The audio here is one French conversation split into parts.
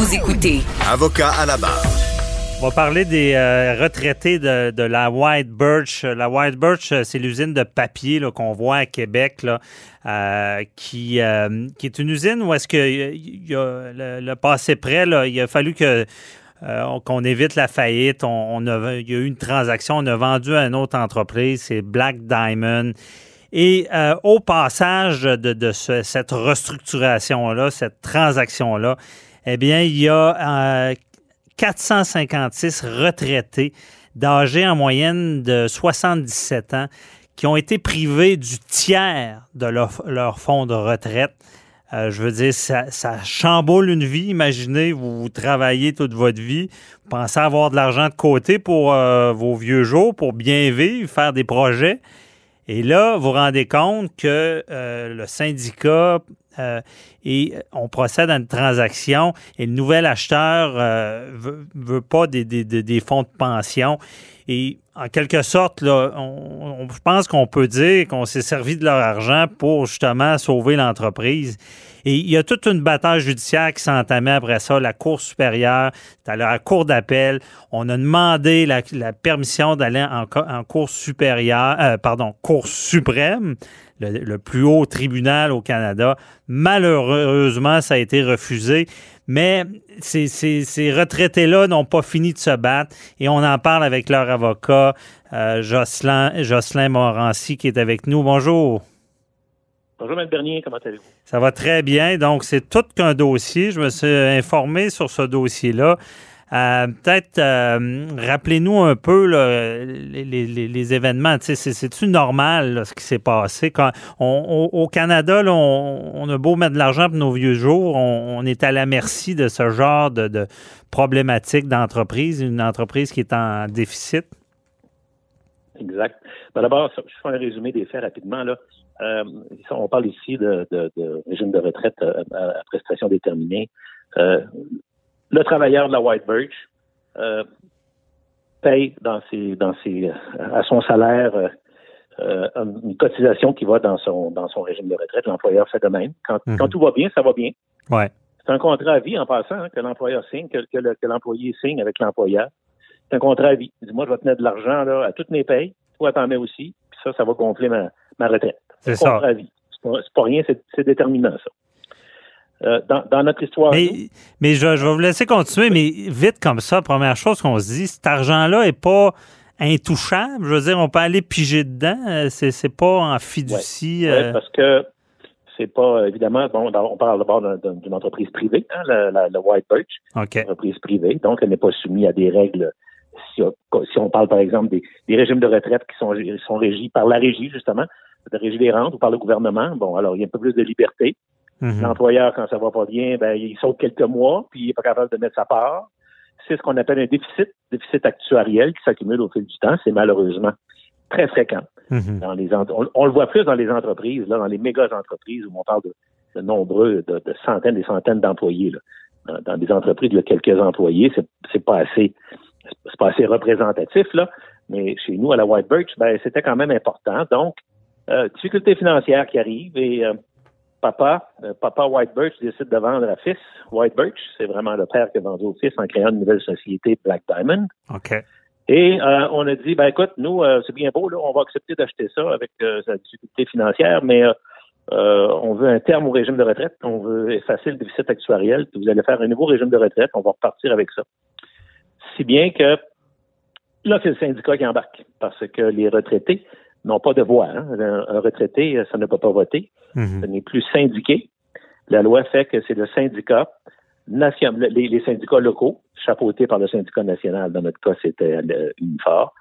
Vous écoutez Avocat à la barre. On va parler des euh, retraités de, de, la White Birch. La White Birch, c'est l'usine de papier qu'on voit à Québec, là, euh, qui, euh, qui est une usine où est-ce que y a le, passé près, là, il a fallu que qu'on évite la faillite. On, a, il y a eu une transaction, on a vendu à une autre entreprise, c'est Black Diamond. Et au passage de, de ce, cette restructuration-là, cette transaction-là, eh bien, il y a 456 retraités d'âge en moyenne de 77 ans qui ont été privés du tiers de leur, fonds de retraite. Euh, je veux dire, ça, chamboule une vie. Imaginez, vous, travaillez toute votre vie, vous pensez avoir de l'argent de côté pour euh, vos vieux jours, pour bien vivre, faire des projets. Et là, vous vous rendez compte que euh, le syndicat euh, et on procède à une transaction et le nouvel acheteur euh, veut, pas des, fonds de pension. Et en quelque sorte, là, je pense qu'on peut dire qu'on s'est servi de leur argent pour justement sauver l'entreprise. Et il y a toute une bataille judiciaire qui s'est après ça. La Cour supérieure, à la Cour d'appel, on a demandé la, permission d'aller en, Cour supérieure, euh, pardon, Cour suprême le, plus haut tribunal au Canada. Malheureusement, ça a été refusé. Mais ces, ces, retraités-là n'ont pas fini de se battre et on en parle avec leur avocat, euh, Jocelyn, Jocelyn Morancy, qui est avec nous. Bonjour. Bonjour, M. Bernier, comment allez-vous? Ça va très bien. Donc, c'est tout qu'un dossier. Je me suis informé sur ce dossier-là. Euh, peut-être euh, rappelez-nous un peu les, événements. C'est-tu normal ce qui s'est passé? Quand au Canada, on, a beau mettre de l'argent pour nos vieux jours, on, est à la merci de ce genre de, de problématique d'entreprise, une entreprise qui est en déficit. Exact. Ben, d'abord, je fais un résumé des faits rapidement. Là. Euh, on parle ici de, régime de retraite à, prestation déterminée le travailleur de la White Birch euh, paye dans ses, dans ses, à son salaire euh, une cotisation qui va dans son, dans son régime de retraite. L'employeur fait de même. Quand, mhm. quand tout va bien, ça va bien. Ouais. C'est un contrat à vie en passant hein, que l'employeur signe, que, que, l'employé signe avec l'employeur. C'est un contrat à vie. Dis-moi, je vais te mettre de l'argent là, à toutes mes payes. Toi, t'en mets aussi. Puis ça, ça va gonfler ma, ma retraite. C'est ça. Contrat à vie. C'est pas, pas rien, c'est déterminant, ça. Euh, dans, notre histoire. Mais, je, vais vous laisser continuer, mais vite comme ça, première chose qu'on se dit, cet argent-là n'est pas intouchable. Je veux dire, on peut aller piger dedans. Euh, c'est, c'est pas en fiducie. Oui, euh. parce que c'est pas, évidemment, bon, on parle d'abord d'une entreprise privée, hein, la, White Birch. Une entreprise privée, donc elle n'est pas soumise à des règles. Si, on parle, par exemple, des, régimes de retraite qui sont, sont régis par la régie, justement, de régie des rentes ou par le gouvernement, bon, alors il y a un peu plus de liberté. Mhm. L'employeur, quand ça va pas bien, ben, il saute quelques mois, puis il n'est pas capable de mettre sa part. C'est ce qu'on appelle un déficit, déficit actuariel qui s'accumule au fil du temps. C'est malheureusement très fréquent. Mhm. Dans les on, le voit plus dans les entreprises, là, dans les méga entreprises où on parle de, nombreux, de, centaines et centaines d'employés. Dans, dans, des entreprises de quelques employés, c'est, c'est pas assez c'est pas assez représentatif, là. Mais chez nous, à la White Birch, ben, c'était quand même important. Donc, euh, difficultés financières qui arrivent et euh, papa, euh, papa White Birch décide de vendre à fils White Birch. C'est vraiment le père qui a vendu au fils en créant une nouvelle société, Black Diamond. OK. Et euh, on a dit, ben écoute, nous, euh, c'est bien beau, là, on va accepter d'acheter ça avec sa difficulté financière, mais on veut un terme au régime de retraite, on veut effacer le déficit actuariel, puis vous allez faire un nouveau régime de retraite, on va repartir avec ça. Si bien que là, c'est le syndicat qui embarque, parce que les retraités n'ont pas de voix. Hein. Un, retraité, ça ne peut pas voter. Mhm. Ce n'est plus syndiqué. La loi fait que c'est le syndicat national, les, syndicats locaux, chapeautés par le syndicat national, dans notre cas, c'était UNIFOR,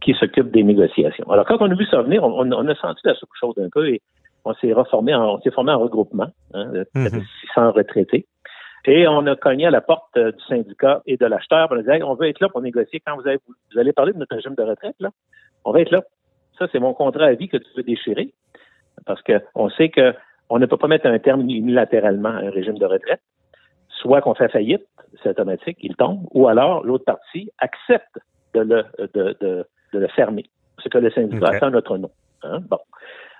qui s'occupe des négociations. Alors, quand on a vu ça venir, on, a senti la chose un peu et on s'est reformé, on s'est formé en regroupement, hein, de 600 mhm. retraités. Et on a cogné à la porte du syndicat et de l'acheteur pour dire on veut être là pour négocier quand vous, avez, vous allez parler de notre régime de retraite, là. On va être là. Ça, c'est mon contrat à vie que tu veux déchirer. Parce qu'on sait qu'on ne peut pas mettre un terme unilatéralement à un régime de retraite. Soit qu'on fait faillite, c'est automatique, il tombe, ou alors l'autre partie accepte de le, de, de, de le fermer. Ce que le syndicat a fait en notre nom. Hein? Bon.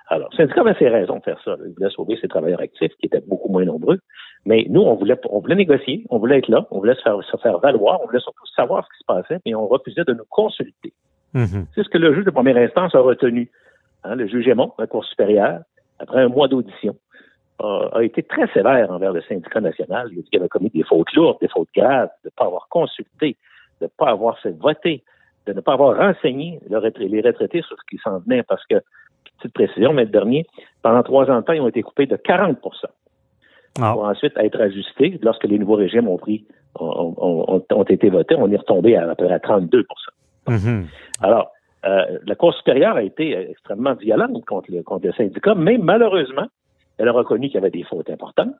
Alors, le syndicat avait ses raisons de faire ça. Il voulait sauver ses travailleurs actifs, qui étaient beaucoup moins nombreux. Mais nous, on voulait, on voulait négocier, on voulait être là, on voulait se faire, se faire valoir, on voulait surtout savoir ce qui se passait, mais on refusait de nous consulter. Mm-hmm. C'est ce que le juge de première instance a retenu. Hein, le juge Aymon, la Cour supérieure, après un mois d'audition, a, été très sévère envers le syndicat national. Il a dit qu'il avait commis des fautes lourdes, des fautes graves, de ne pas avoir consulté, de ne pas avoir fait voter, de ne pas avoir renseigné les retraités sur ce qui s'en venait, parce que, petite précision, mais le dernier, pendant trois ans de temps, ils ont été coupés de 40 ah. pour ensuite être ajustés lorsque les nouveaux régimes ont pris ont, été votés, on est retombé à, à peu près à 32 mm-hmm. Alors, euh, la Cour supérieure a été extrêmement violente contre le, contre le syndicat, mais malheureusement, elle a reconnu qu'il y avait des fautes importantes.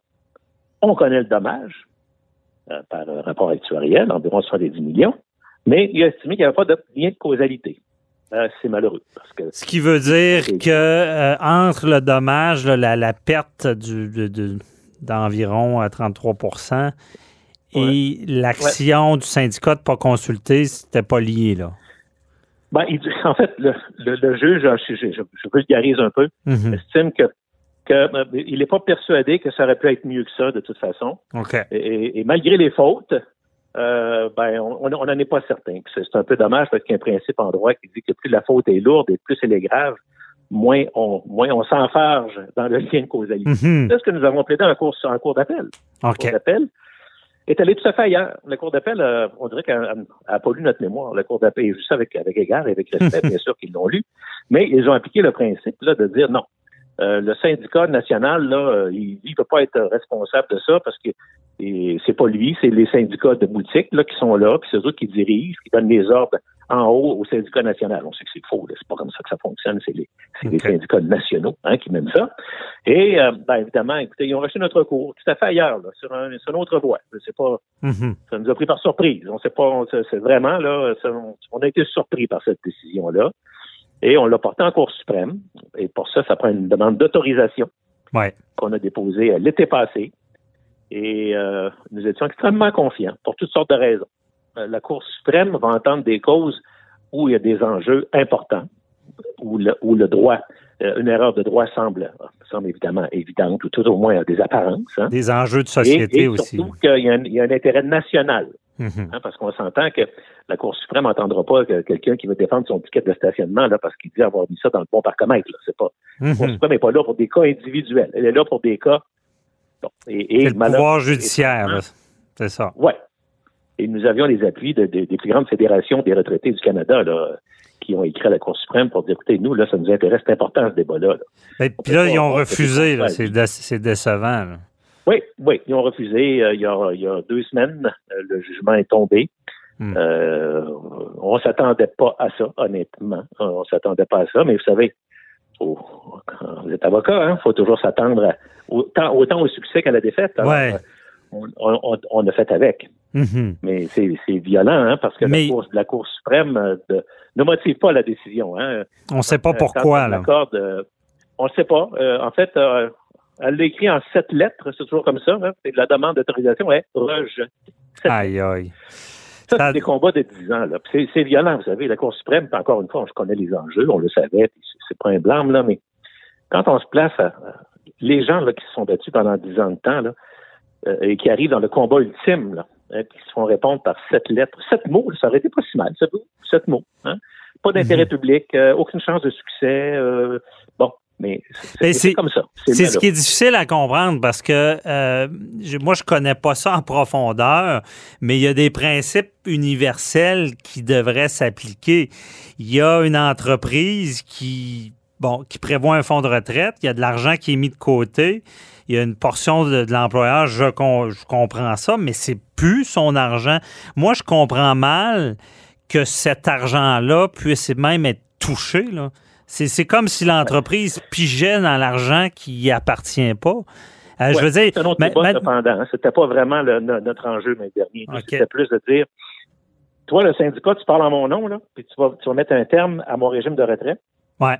On connaît le dommage euh, par rapport actuariel, environ 70 millions, mais il a estimé qu'il n'y avait pas de lien de causalité. Euh, c'est malheureux. Parce que Ce qui veut dire que entre le dommage, la, perte du, d'environ 33% et l'action du syndicat de ne pas consulter, c'était pas lié, là. Ben, en fait, le, juge, je, je, je, vulgarise un peu, mhm. estime que, que euh, il n'est pas persuadé que ça aurait pu être mieux que ça de toute façon. Et, malgré les fautes, euh, ben, on n'en est pas certain. C'est un peu dommage parce qu'il y a un principe en droit qui dit que plus la faute est lourde et plus elle est grave, moins on, moins on s'enfarge dans le lien de causalité. Mhm. C'est ce que nous avons plaidé en cours, en cours d'appel. Okay. d'appel est allé tout à fait ailleurs. La Cour d'appel, euh, on dirait qu'elle n'a pas lu notre mémoire. La Cour d'appel, juste avec, avec égard et avec respect, bien sûr qu'ils l'ont lu, mais ils ont appliqué le principe là, de dire non. Euh, le syndicat national, là, il ne peut pas être responsable de ça parce que c'est pas lui, c'est les syndicats de boutique là, qui sont là, puis c'est eux qui dirigent, qui donnent les ordres en haut au syndicat national. On sait que c'est faux, c'est pas comme ça que ça fonctionne, c'est les, les, syndicats nationaux hein, qui mènent ça. Et euh, ben, évidemment, écoutez, ils ont reçu notre cours tout à fait ailleurs, là, sur, un, sur une autre voie. C'est pas, mm-hmm. ça nous a pris par surprise. On sait pas, c'est vraiment là, on a été surpris par cette décision-là. Et on l'a porté en Cour suprême. Et pour ça, ça prend une demande d'autorisation qu'on a déposée l'été passé. Et euh, nous étions extrêmement confiants pour toutes sortes de raisons. Euh, la Cour suprême va entendre des causes où il y a des enjeux importants, où le, où le droit, euh, une erreur de droit semble, semble évidemment évidente, ou tout au moins des apparences. Hein. Des enjeux de société et, aussi. Surtout qu'il y, y, a un intérêt national. Mm-hmm. Hein, parce qu'on s'entend que la Cour suprême n'entendra pas que quelqu'un qui veut défendre son ticket de stationnement là, parce qu'il dit avoir mis ça dans le bon parcomètre. C'est pas, La Cour mm-hmm. suprême n'est pas là pour des cas individuels. Elle est là pour des cas. Et, et le pouvoir judiciaire, c'est ça. Oui, et nous avions les appuis de, des plus grandes fédérations des retraités du Canada, là, qui ont écrit à la Cour suprême pour dire, écoutez, nous, là, ça nous intéresse, c'est important, ce débat-là. Puis là, ils ont refusé, c'est décevant. Oui, oui, ils ont refusé euh, il, y a, il, y a, deux semaines. Euh, le jugement est tombé. Hmm. Euh, on s'attendait pas à ça, honnêtement. On s'attendait pas à ça, mais vous savez, quand vous êtes avocat, il hein, faut toujours s'attendre autant, autant, au succès qu'à la défaite. ouais on, a fait avec. Mm-hmm. Mais c'est violent, hein, parce que la, cour, suprême euh, ne motive pas la décision. Hein. On ne sait pas euh, pourquoi. Là. on ne sait pas. Euh, en fait, elle l'a écrit en sept lettres, c'est toujours comme ça. Hein, la demande d'autorisation est rejetée. Aïe, aïe. Ça, c'est des combats de dix ans. C'est violent, vous savez. La Cour suprême, encore une fois, on connaît les enjeux, on le savait, c'est pas un blâme, là, mais quand on se place à, les gens là, qui se sont battus pendant dix ans de temps, là, euh, et qui arrivent dans le combat ultime, là, hein, qui se font répondre par sept lettres. Sept mots, ça aurait été pas si mal, sept, mots. Hein. Pas d'intérêt mhm. public, euh, aucune chance de succès. Euh, bon, mais c'est comme ça. C'est ce qui est difficile à comprendre parce que moi, je connais pas ça en profondeur, mais il y a des principes universels qui devraient s'appliquer. Il y a une entreprise qui, bon, qui prévoit un fonds de retraite, il y a de l'argent qui est mis de côté il y a une portion de, l'employeur, je, comprends ça, mais c'est plus son argent. Moi, je comprends mal que cet argent-là puisse même être touché. C'est comme si l'entreprise pigeait dans l'argent qui n'y appartient pas. Euh, je veux dire, débat, cependant. Hein. C'était pas vraiment notre enjeu, mais dernier. C'était plus de dire, toi, le syndicat, tu parles en mon nom, là, puis tu vas, tu vas mettre un terme à mon régime de retraite,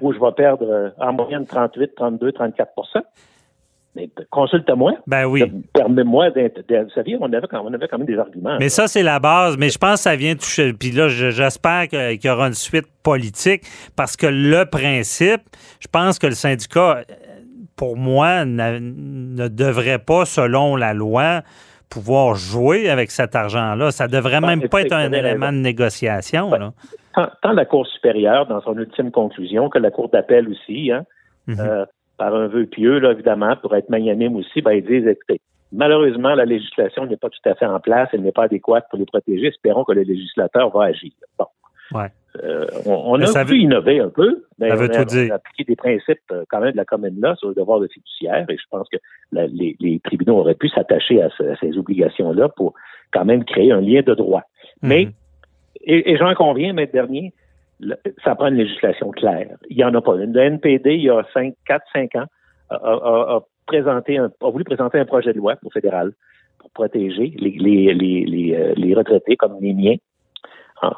où je vais perdre euh, en moyenne 38, 32, 34 mais consulte-moi. Ben oui. Permets-moi d'être. Vous on avait, quand, on avait quand même des arguments. Mais ça, c'est la base. Mais je pense que ça vient toucher. Puis là, j'espère qu'il y aura une suite politique parce que le principe, je pense que le syndicat, pour moi, ne devrait pas, selon la loi, pouvoir jouer avec cet argent-là. Ça devrait même pas être un élément de négociation. Là. Tant, la Cour supérieure, dans son ultime conclusion, que la Cour d'appel aussi, hein, mm-hmm. euh, par un vœu pieux, là, évidemment, pour être magnanime aussi, ben, ils disent, écoutez, malheureusement, la législation n'est pas tout à fait en place, elle n'est pas adéquate pour les protéger. Espérons que le législateur va agir. Bon. Ouais. Euh, on, a pu innover un peu, mais on a, appliqué des principes euh, quand même de la commune là sur le devoir de fiduciaire et je pense que les, tribunaux auraient pu s'attacher à, ces obligations-là pour quand même créer un lien de droit. Mhm. Mais, et, j'en conviens, mais dernier, ça prend une législation claire. Il n'y en a pas une. Le NPD, il y a 5, 4, 5 ans, a, présenté un, a voulu présenter un projet de loi au fédéral pour protéger les, les, les, euh, les, retraités comme les miens. En,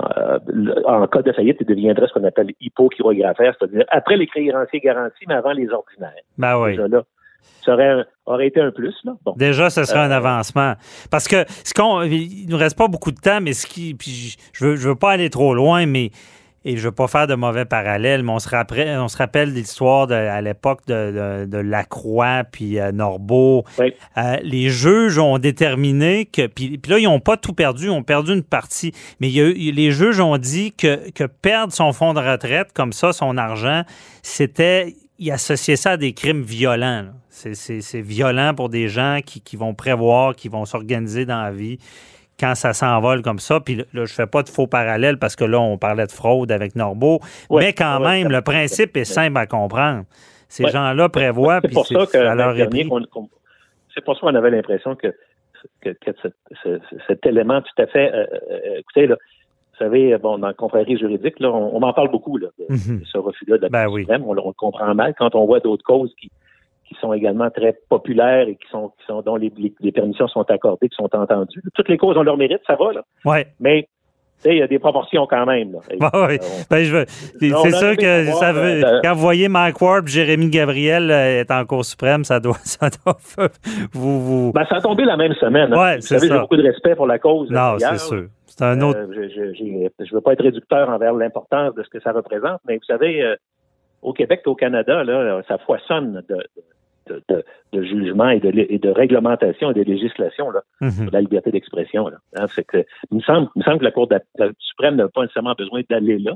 en, cas de faillite, il deviendrait ce qu'on appelle hypochirographaire, c'est-à-dire après les créanciers garantis, mais avant les ordinaires. Ben oui. là, ça aurait, aurait, été un plus. Là. Bon. Déjà, ce serait un euh, avancement. Parce que ce qu'on, il nous reste pas beaucoup de temps, mais ce qui, puis je veux, je veux pas aller trop loin, mais et je ne veux pas faire de mauvais parallèles, mais on se rappelle, on se rappelle l'histoire à l'époque de, Lacroix puis euh, Norbeau. Euh, les juges ont déterminé que. Puis, là, ils n'ont pas tout perdu, ils ont perdu une partie. Mais les juges ont dit que, que perdre son fonds de retraite, comme ça, son argent, c'était. Ils associaient ça à des crimes violents. C'est violent pour des gens qui, qui vont prévoir, qui vont s'organiser dans la vie quand ça s'envole comme ça. Puis là, je fais pas de faux parallèles parce que là, on parlait de fraude avec Norbeau. mais quand même, le principe est simple à comprendre. Ces gens-là prévoient, puis c'est pour ça C'est pour ça qu'on avait l'impression que, que, cet élément tout à fait... Euh, euh, écoutez, là, vous savez, bon, dans le confrérie juridique, là, on, m'en parle beaucoup, là, de, mhm. ce refus-là de la ben oui. on, on, le comprend mal quand on voit d'autres causes qui, qui sont également très populaires et qui sont, qui sont dont les, les, permissions sont accordées, qui sont entendues. Toutes les causes ont leur mérite, ça va, là. Ouais. Mais il y a des proportions quand même. Là. oui. ben, je veux... C'est sûr que ça veut... Euh, quand vous voyez Mike Ward Jérémy Gabriel euh, est en Cour suprême, ça doit, ça doit vous, vous... Ben, ça a tombé la même semaine. Hein. Ouais, c'est ça. J'ai beaucoup de respect pour la cause. Non, c'est sûr. C'est un autre. Euh, je ne veux pas être réducteur envers l'importance de ce que ça représente, mais vous savez, au Québec et au Canada, là, ça foisonne de, de, jugement et de, et de, réglementation et de législation là, mhm. la liberté d'expression. Hein, que, il, me semble, il me semble que la Cour suprême n'a pas nécessairement besoin d'aller là.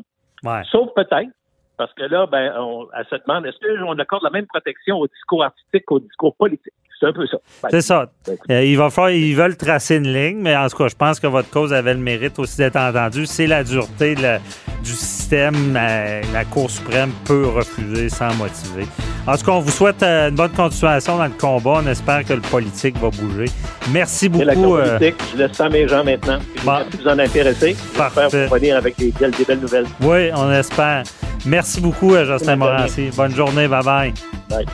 Sauf peut-être, parce que là, ben, on, elle se demande, est-ce qu'on accorde la même protection au discours artistique qu'au discours politique? C'est un peu ça. c'est ça. Ben, euh, il va falloir, ils veulent tracer une ligne, mais en tout cas, je pense que votre cause avait le mérite aussi d'être entendue. C'est la dureté du système. Euh, la Cour suprême peut refuser sans motiver. En tout cas, on vous souhaite euh, une bonne continuation dans le combat. On espère que le politique va bouger. Merci beaucoup. La politique, je laisse ça à mes gens maintenant. Merci de vous en intéresser. Parfait. Vous venir avec des belles, des belles nouvelles. Oui, on espère. Merci beaucoup, Justin Morancy. Bonne journée. Bye-bye. Bye.